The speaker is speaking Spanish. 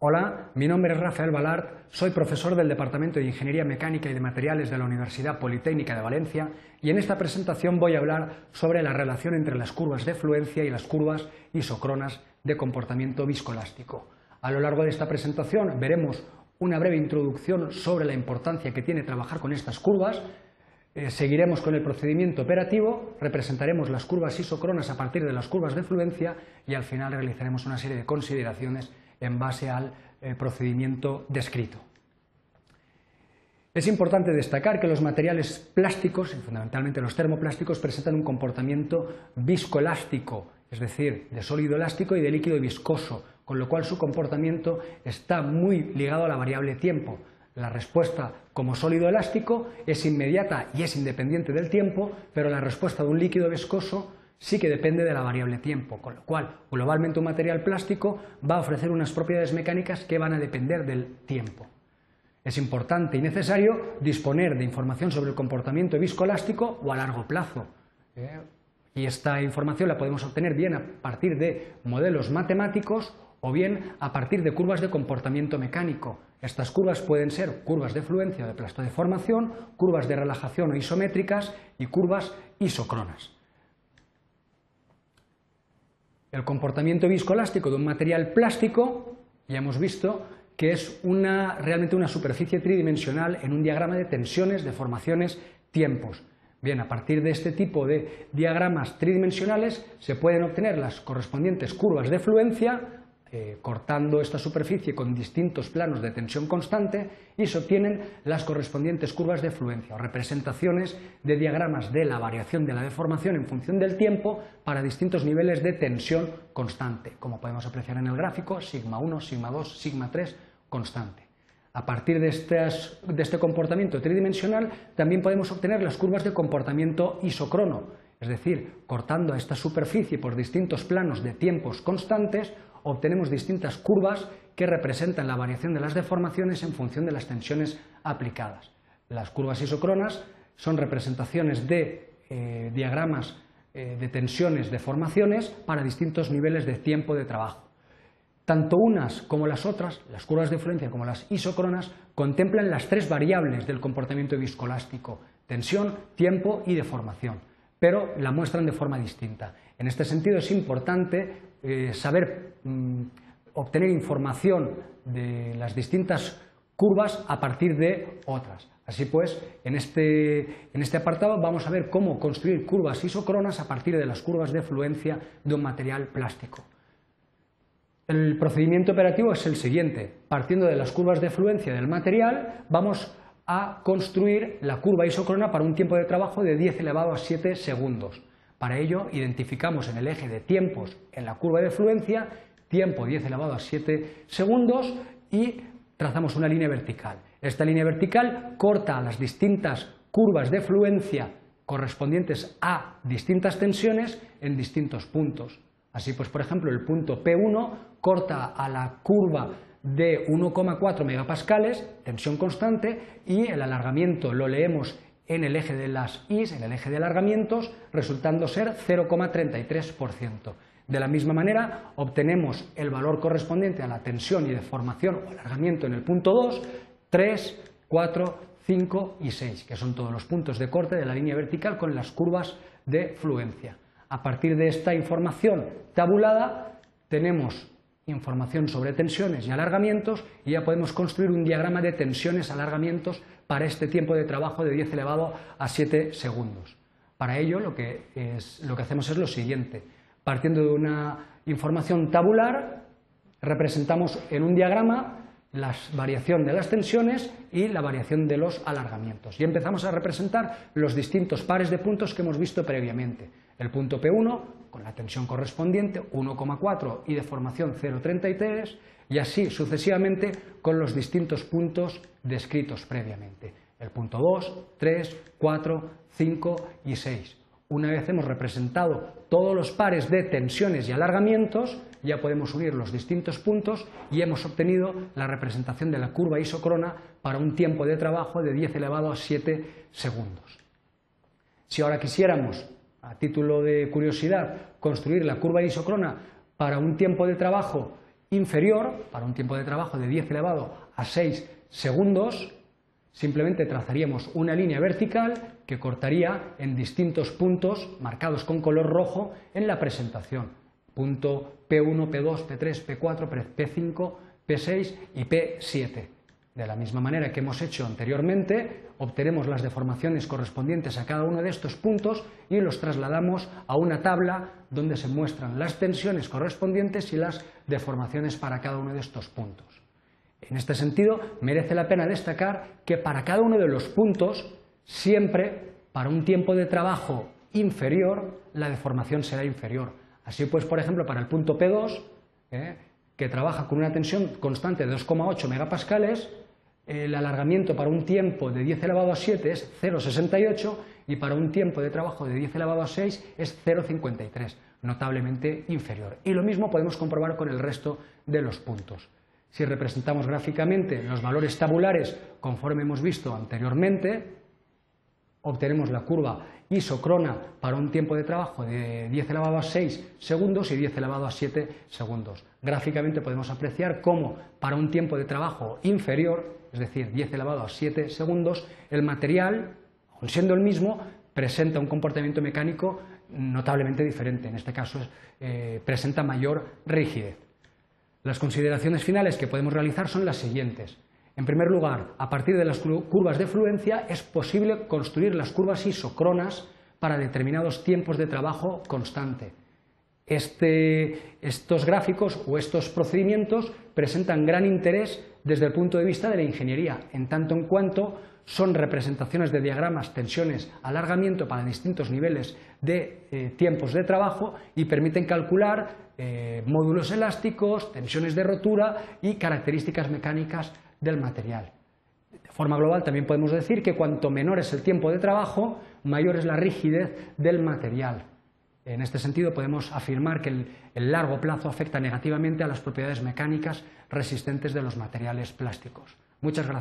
Hola, mi nombre es Rafael Balart, soy profesor del Departamento de Ingeniería Mecánica y de Materiales de la Universidad Politécnica de Valencia y en esta presentación voy a hablar sobre la relación entre las curvas de fluencia y las curvas isocronas de comportamiento viscoelástico. A lo largo de esta presentación veremos una breve introducción sobre la importancia que tiene trabajar con estas curvas, eh, seguiremos con el procedimiento operativo, representaremos las curvas isocronas a partir de las curvas de fluencia y al final realizaremos una serie de consideraciones en base al eh, procedimiento descrito. Es importante destacar que los materiales plásticos, y fundamentalmente los termoplásticos, presentan un comportamiento viscoelástico, es decir, de sólido elástico y de líquido viscoso, con lo cual su comportamiento está muy ligado a la variable tiempo. La respuesta como sólido elástico es inmediata y es independiente del tiempo, pero la respuesta de un líquido viscoso sí que depende de la variable tiempo, con lo cual globalmente un material plástico va a ofrecer unas propiedades mecánicas que van a depender del tiempo. Es importante y necesario disponer de información sobre el comportamiento viscoelástico o a largo plazo. ¿eh? Y esta información la podemos obtener bien a partir de modelos matemáticos o bien a partir de curvas de comportamiento mecánico. Estas curvas pueden ser curvas de fluencia o de plastodeformación, curvas de relajación o isométricas y curvas isocronas. El comportamiento viscoelástico de un material plástico, ya hemos visto que es realmente una superficie tridimensional en un diagrama de tensiones, deformaciones, tiempos. Bien, a partir de este tipo de diagramas tridimensionales se pueden obtener las correspondientes curvas de fluencia eh, cortando esta superficie con distintos planos de tensión constante y se obtienen las correspondientes curvas de fluencia o representaciones de diagramas de la variación de la deformación en función del tiempo para distintos niveles de tensión constante, como podemos apreciar en el gráfico, sigma 1, sigma 2, sigma 3, constante. A partir de, de este comportamiento tridimensional también podemos obtener las curvas de comportamiento isocrono, es decir, cortando a esta superficie por distintos planos de tiempos constantes obtenemos distintas curvas que representan la variación de las deformaciones en función de las tensiones aplicadas. Las curvas isocronas son representaciones de eh, diagramas eh, de tensiones, deformaciones para distintos niveles de tiempo de trabajo. Tanto unas como las otras, las curvas de fluencia como las isocronas, contemplan las tres variables del comportamiento viscoelástico, tensión, tiempo y deformación, pero la muestran de forma distinta. En este sentido es importante eh, saber mm, obtener información de las distintas curvas a partir de otras. Así pues, en este, en este apartado vamos a ver cómo construir curvas isocronas a partir de las curvas de fluencia de un material plástico. El procedimiento operativo es el siguiente. Partiendo de las curvas de fluencia del material, vamos a construir la curva isocrona para un tiempo de trabajo de 10 elevado a 7 segundos. Para ello, identificamos en el eje de tiempos en la curva de fluencia, tiempo 10 elevado a 7 segundos y trazamos una línea vertical. Esta línea vertical corta las distintas curvas de fluencia correspondientes a distintas tensiones en distintos puntos. Así pues, por ejemplo, el punto P1 corta a la curva de 1,4 megapascales, tensión constante, y el alargamiento lo leemos en el eje de las Is, en el eje de alargamientos, resultando ser 0,33%. De la misma manera, obtenemos el valor correspondiente a la tensión y deformación o alargamiento en el punto 2, 3, 4, 5 y 6, que son todos los puntos de corte de la línea vertical con las curvas de fluencia. A partir de esta información tabulada, tenemos información sobre tensiones y alargamientos y ya podemos construir un diagrama de tensiones, alargamientos para este tiempo de trabajo de 10 elevado a 7 segundos. Para ello lo que, lo que hacemos es lo siguiente. Partiendo de una información tabular, representamos en un diagrama la variación de las tensiones y la variación de los alargamientos. Y empezamos a representar los distintos pares de puntos que hemos visto previamente. El punto P1 con la tensión correspondiente 1,4 y deformación 0,33 y así sucesivamente con los distintos puntos descritos previamente. El punto 2, 3, 4, 5 y 6. Una vez hemos representado todos los pares de tensiones y alargamientos, ya podemos unir los distintos puntos y hemos obtenido la representación de la curva isocrona para un tiempo de trabajo de 10 elevado a 7 segundos. Si ahora quisiéramos, a título de curiosidad, construir la curva isocrona para un tiempo de trabajo inferior, para un tiempo de trabajo de 10 elevado a 6 segundos, simplemente trazaríamos una línea vertical que cortaría en distintos puntos marcados con color rojo en la presentación. Punto P1, P2, P3, P4, P5, P6 y P7. De la misma manera que hemos hecho anteriormente, obtenemos las deformaciones correspondientes a cada uno de estos puntos y los trasladamos a una tabla donde se muestran las tensiones correspondientes y las deformaciones para cada uno de estos puntos. En este sentido, merece la pena destacar que para cada uno de los puntos, siempre para un tiempo de trabajo inferior, la deformación será inferior. Así pues, por ejemplo, para el punto P2, ¿eh? que trabaja con una tensión constante de 2,8 megapascales, el alargamiento para un tiempo de 10 elevado a 7 es 0,68 y para un tiempo de trabajo de 10 elevado a 6 es 0,53, notablemente inferior. Y lo mismo podemos comprobar con el resto de los puntos. Si representamos gráficamente los valores tabulares conforme hemos visto anteriormente, obtenemos la curva isocrona para un tiempo de trabajo de 10 elevado a 6 segundos y 10 elevado a 7 segundos. Gráficamente podemos apreciar cómo para un tiempo de trabajo inferior es decir, 10 elevado a 7 segundos, el material, siendo el mismo, presenta un comportamiento mecánico notablemente diferente. En este caso, eh, presenta mayor rigidez. Las consideraciones finales que podemos realizar son las siguientes. En primer lugar, a partir de las curvas de fluencia es posible construir las curvas isocronas para determinados tiempos de trabajo constante. Este, estos gráficos o estos procedimientos presentan gran interés desde el punto de vista de la ingeniería, en tanto en cuanto son representaciones de diagramas, tensiones, alargamiento para distintos niveles de eh, tiempos de trabajo y permiten calcular eh, módulos elásticos, tensiones de rotura y características mecánicas del material. De forma global también podemos decir que cuanto menor es el tiempo de trabajo, mayor es la rigidez del material. En este sentido, podemos afirmar que el, largo plazo afecta negativamente a las propiedades mecánicas resistentes de los materiales plásticos. Muchas gracias.